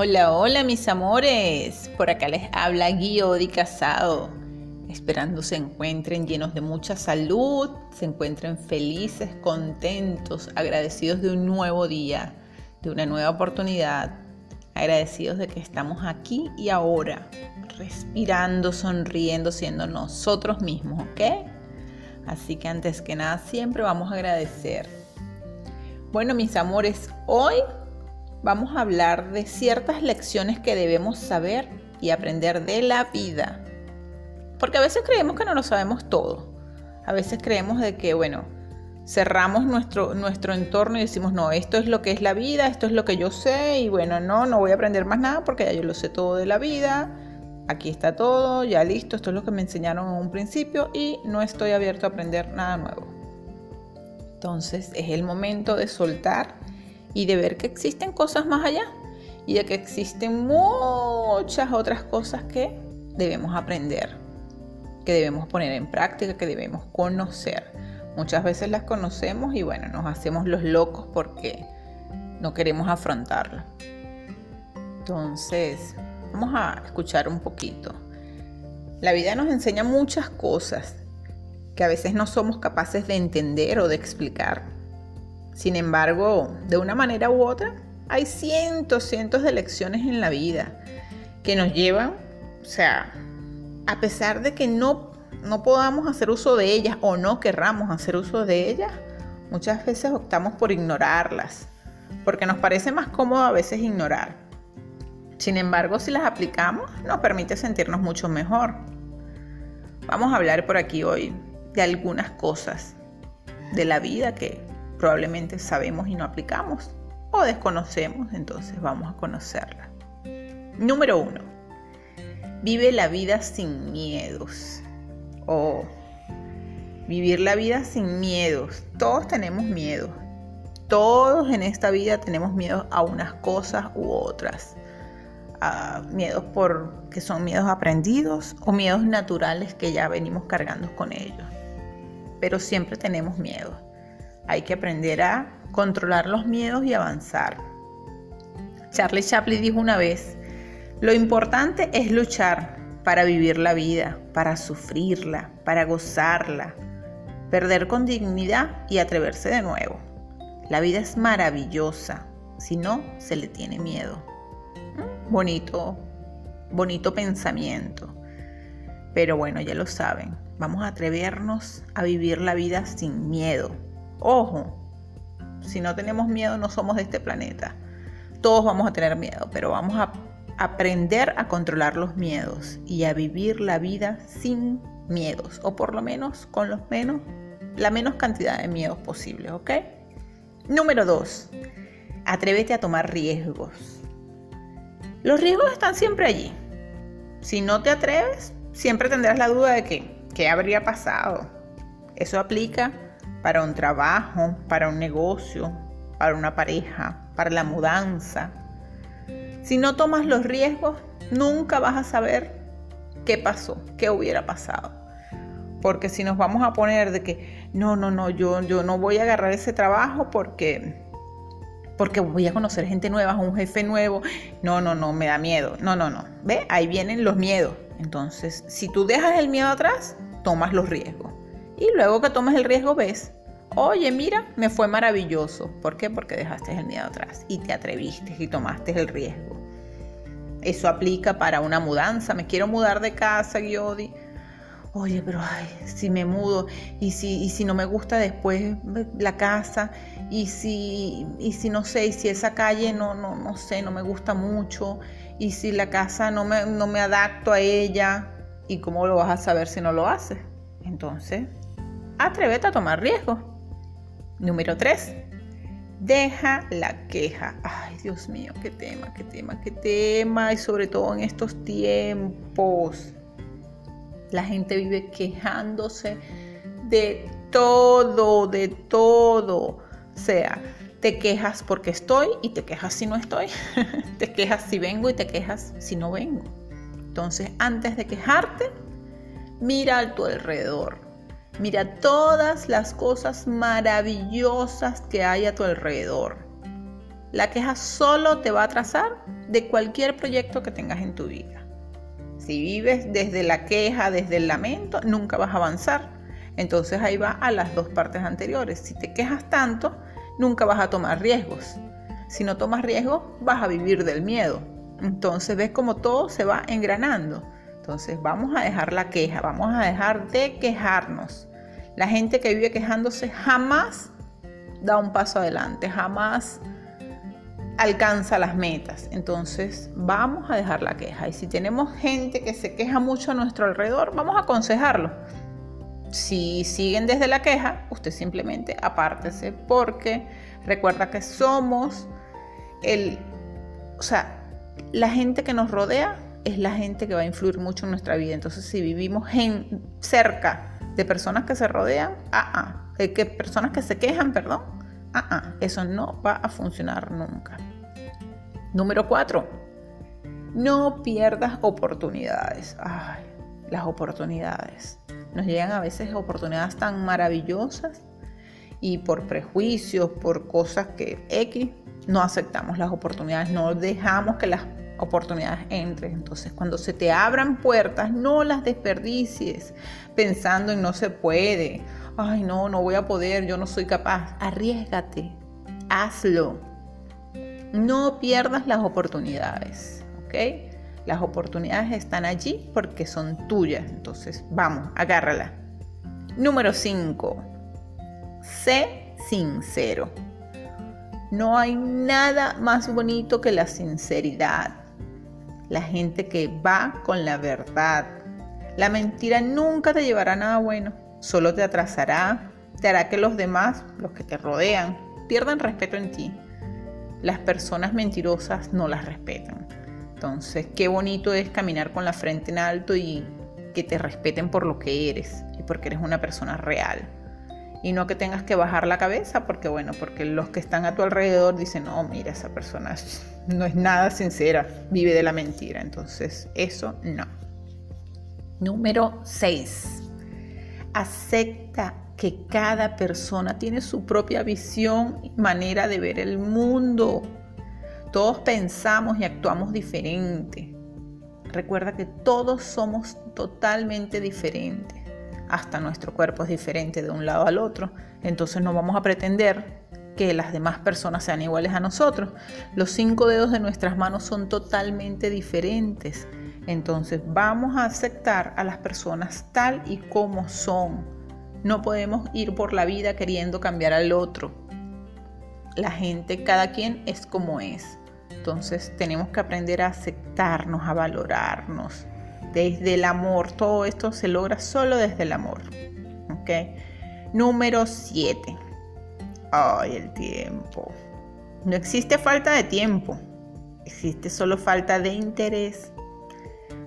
Hola, hola mis amores. Por acá les habla Guiodi Casado. Esperando se encuentren llenos de mucha salud, se encuentren felices, contentos, agradecidos de un nuevo día, de una nueva oportunidad, agradecidos de que estamos aquí y ahora, respirando, sonriendo, siendo nosotros mismos, ¿ok? Así que antes que nada, siempre vamos a agradecer. Bueno, mis amores, hoy vamos a hablar de ciertas lecciones que debemos saber y aprender de la vida. Porque a veces creemos que no lo sabemos todo. A veces creemos de que, bueno, cerramos nuestro, nuestro entorno y decimos, no, esto es lo que es la vida, esto es lo que yo sé y bueno, no, no voy a aprender más nada porque ya yo lo sé todo de la vida. Aquí está todo, ya listo, esto es lo que me enseñaron en un principio y no estoy abierto a aprender nada nuevo. Entonces es el momento de soltar y de ver que existen cosas más allá y de que existen muchas otras cosas que debemos aprender, que debemos poner en práctica, que debemos conocer. Muchas veces las conocemos y bueno, nos hacemos los locos porque no queremos afrontarlo. Entonces, vamos a escuchar un poquito. La vida nos enseña muchas cosas que a veces no somos capaces de entender o de explicar sin embargo, de una manera u otra, hay cientos, cientos de lecciones en la vida que nos llevan, o sea, a pesar de que no, no podamos hacer uso de ellas o no querramos hacer uso de ellas, muchas veces optamos por ignorarlas, porque nos parece más cómodo a veces ignorar. Sin embargo, si las aplicamos, nos permite sentirnos mucho mejor. Vamos a hablar por aquí hoy de algunas cosas de la vida que probablemente sabemos y no aplicamos o desconocemos, entonces vamos a conocerla. Número uno, vive la vida sin miedos. O vivir la vida sin miedos. Todos tenemos miedo. Todos en esta vida tenemos miedo a unas cosas u otras. miedos por que son miedos aprendidos o miedos naturales que ya venimos cargando con ellos. Pero siempre tenemos miedo. Hay que aprender a controlar los miedos y avanzar. Charlie Chaplin dijo una vez, lo importante es luchar para vivir la vida, para sufrirla, para gozarla, perder con dignidad y atreverse de nuevo. La vida es maravillosa, si no, se le tiene miedo. Mm, bonito, bonito pensamiento. Pero bueno, ya lo saben, vamos a atrevernos a vivir la vida sin miedo, Ojo, si no tenemos miedo no somos de este planeta. Todos vamos a tener miedo, pero vamos a aprender a controlar los miedos y a vivir la vida sin miedos, o por lo menos con los menos, la menos cantidad de miedos posible, ¿ok? Número dos, atrévete a tomar riesgos. Los riesgos están siempre allí. Si no te atreves, siempre tendrás la duda de que, ¿qué habría pasado? Eso aplica para un trabajo, para un negocio, para una pareja, para la mudanza. Si no tomas los riesgos, nunca vas a saber qué pasó, qué hubiera pasado. Porque si nos vamos a poner de que no, no, no, yo, yo no voy a agarrar ese trabajo porque, porque voy a conocer gente nueva, un jefe nuevo. No, no, no, me da miedo. No, no, no. ¿Ve? Ahí vienen los miedos. Entonces, si tú dejas el miedo atrás, tomas los riesgos. Y luego que tomes el riesgo ves, oye, mira, me fue maravilloso. ¿Por qué? Porque dejaste el miedo atrás y te atreviste y tomaste el riesgo. Eso aplica para una mudanza. Me quiero mudar de casa, Giodi. Oye, pero ay, si me mudo y si, y si no me gusta después la casa y si, y si no sé, y si esa calle no, no, no sé, no me gusta mucho y si la casa no me, no me adapto a ella, ¿y cómo lo vas a saber si no lo haces? Entonces, atrévete a tomar riesgos. Número 3. Deja la queja. Ay, Dios mío, qué tema, qué tema, qué tema. Y sobre todo en estos tiempos. La gente vive quejándose de todo, de todo. O sea, te quejas porque estoy y te quejas si no estoy. te quejas si vengo y te quejas si no vengo. Entonces, antes de quejarte, mira a tu alrededor. Mira todas las cosas maravillosas que hay a tu alrededor. La queja solo te va a atrasar de cualquier proyecto que tengas en tu vida. Si vives desde la queja, desde el lamento, nunca vas a avanzar. Entonces ahí va a las dos partes anteriores. Si te quejas tanto, nunca vas a tomar riesgos. Si no tomas riesgos, vas a vivir del miedo. Entonces ves como todo se va engranando. Entonces vamos a dejar la queja, vamos a dejar de quejarnos. La gente que vive quejándose jamás da un paso adelante, jamás alcanza las metas. Entonces vamos a dejar la queja. Y si tenemos gente que se queja mucho a nuestro alrededor, vamos a aconsejarlo. Si siguen desde la queja, usted simplemente apártese porque recuerda que somos el, o sea, la gente que nos rodea es la gente que va a influir mucho en nuestra vida. Entonces, si vivimos en, cerca de personas que se rodean, ah, ah, eh, que personas que se quejan, perdón, ah, ah, eso no va a funcionar nunca. Número cuatro, no pierdas oportunidades. Ay, las oportunidades. Nos llegan a veces oportunidades tan maravillosas y por prejuicios, por cosas que X, no aceptamos las oportunidades, no dejamos que las oportunidades entren. Entonces, cuando se te abran puertas, no las desperdicies pensando en no se puede. Ay, no, no voy a poder, yo no soy capaz. Arriesgate, hazlo. No pierdas las oportunidades, ¿ok? Las oportunidades están allí porque son tuyas. Entonces, vamos, agárrala. Número 5. Sé sincero. No hay nada más bonito que la sinceridad. La gente que va con la verdad. La mentira nunca te llevará a nada bueno. Solo te atrasará. Te hará que los demás, los que te rodean, pierdan respeto en ti. Las personas mentirosas no las respetan. Entonces, qué bonito es caminar con la frente en alto y que te respeten por lo que eres y porque eres una persona real y no que tengas que bajar la cabeza porque bueno, porque los que están a tu alrededor dicen, no, mira, esa persona no es nada sincera, vive de la mentira. Entonces, eso no. Número 6. Acepta que cada persona tiene su propia visión y manera de ver el mundo. Todos pensamos y actuamos diferente. Recuerda que todos somos totalmente diferentes hasta nuestro cuerpo es diferente de un lado al otro, entonces no vamos a pretender que las demás personas sean iguales a nosotros. Los cinco dedos de nuestras manos son totalmente diferentes, entonces vamos a aceptar a las personas tal y como son. No podemos ir por la vida queriendo cambiar al otro. La gente, cada quien es como es. Entonces tenemos que aprender a aceptarnos, a valorarnos desde el amor. Todo esto se logra solo desde el amor. ¿Ok? Número 7. Ay, el tiempo. No existe falta de tiempo. Existe solo falta de interés.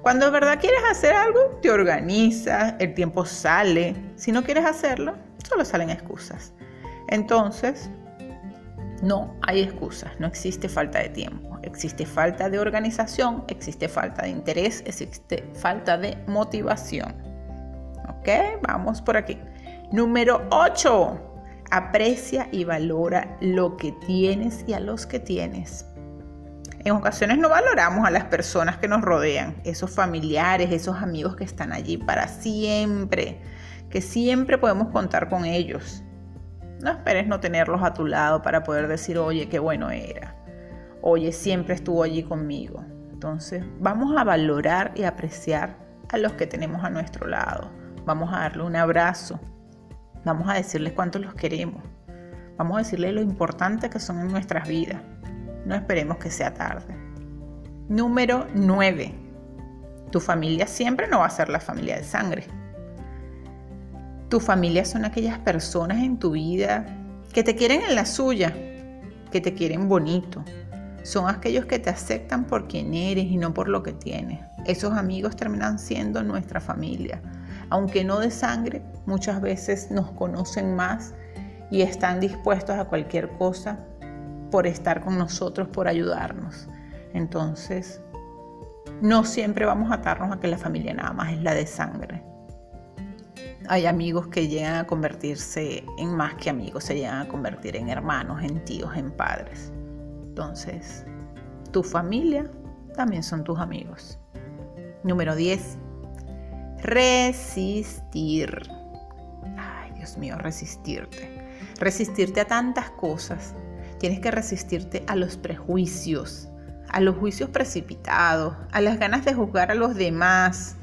Cuando de verdad quieres hacer algo, te organizas, el tiempo sale. Si no quieres hacerlo, solo salen excusas. Entonces, no hay excusas, no existe falta de tiempo, existe falta de organización, existe falta de interés, existe falta de motivación. ¿Ok? Vamos por aquí. Número 8. Aprecia y valora lo que tienes y a los que tienes. En ocasiones no valoramos a las personas que nos rodean, esos familiares, esos amigos que están allí para siempre, que siempre podemos contar con ellos. No esperes no tenerlos a tu lado para poder decir, oye, qué bueno era. Oye, siempre estuvo allí conmigo. Entonces, vamos a valorar y apreciar a los que tenemos a nuestro lado. Vamos a darle un abrazo. Vamos a decirles cuánto los queremos. Vamos a decirles lo importante que son en nuestras vidas. No esperemos que sea tarde. Número 9. Tu familia siempre no va a ser la familia de sangre tu familia son aquellas personas en tu vida que te quieren en la suya, que te quieren bonito. Son aquellos que te aceptan por quien eres y no por lo que tienes. Esos amigos terminan siendo nuestra familia. Aunque no de sangre, muchas veces nos conocen más y están dispuestos a cualquier cosa por estar con nosotros, por ayudarnos. Entonces, no siempre vamos a atarnos a que la familia nada más es la de sangre hay amigos que llegan a convertirse en más que amigos, se llegan a convertir en hermanos, en tíos, en padres. Entonces, tu familia también son tus amigos. Número 10. Resistir. Ay, Dios mío, resistirte. Resistirte a tantas cosas. Tienes que resistirte a los prejuicios, a los juicios precipitados, a las ganas de juzgar a los demás,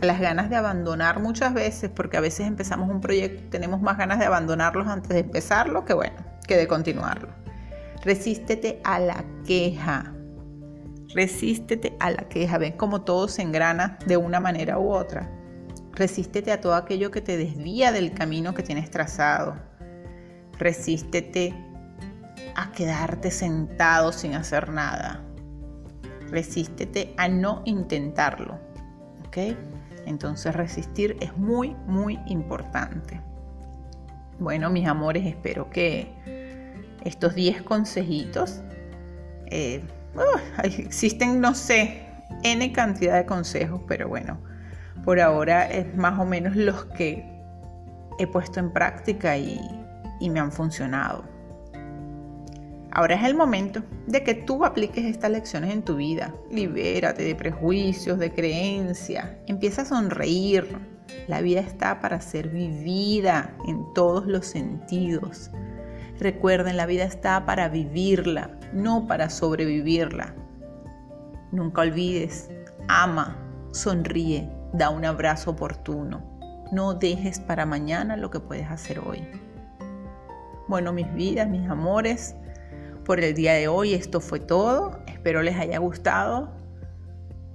las ganas de abandonar muchas veces, porque a veces empezamos un proyecto, tenemos más ganas de abandonarlos antes de empezarlo que bueno, que de continuarlo. Resístete a la queja. Resístete a la queja. Ven cómo todo se engrana de una manera u otra. Resístete a todo aquello que te desvía del camino que tienes trazado. Resístete a quedarte sentado sin hacer nada. Resístete a no intentarlo. ¿Ok? Entonces resistir es muy, muy importante. Bueno, mis amores, espero que estos 10 consejitos, eh, uh, existen, no sé, N cantidad de consejos, pero bueno, por ahora es más o menos los que he puesto en práctica y me han funcionado. Ahora es el momento de que tú apliques estas lecciones en tu vida. Libérate de prejuicios, de creencias. Empieza a sonreír. La vida está para ser vivida en todos los sentidos. Recuerden, la vida está para vivirla, no para sobrevivirla. Nunca olvides, ama, sonríe, da un abrazo oportuno. No dejes para mañana lo que puedes hacer hoy. Bueno, mis vidas, mis amores, por el día de hoy. Esto fue todo. Espero les haya gustado.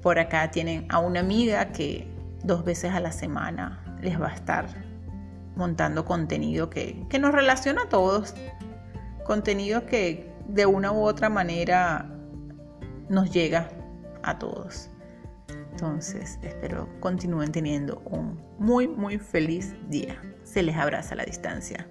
Por acá tienen a una amiga que dos veces a la semana les va a estar montando contenido que, que nos relaciona a todos. Contenido que de una u otra manera nos llega a todos. Entonces, espero continúen teniendo un muy, muy feliz día. Se les abraza a la distancia.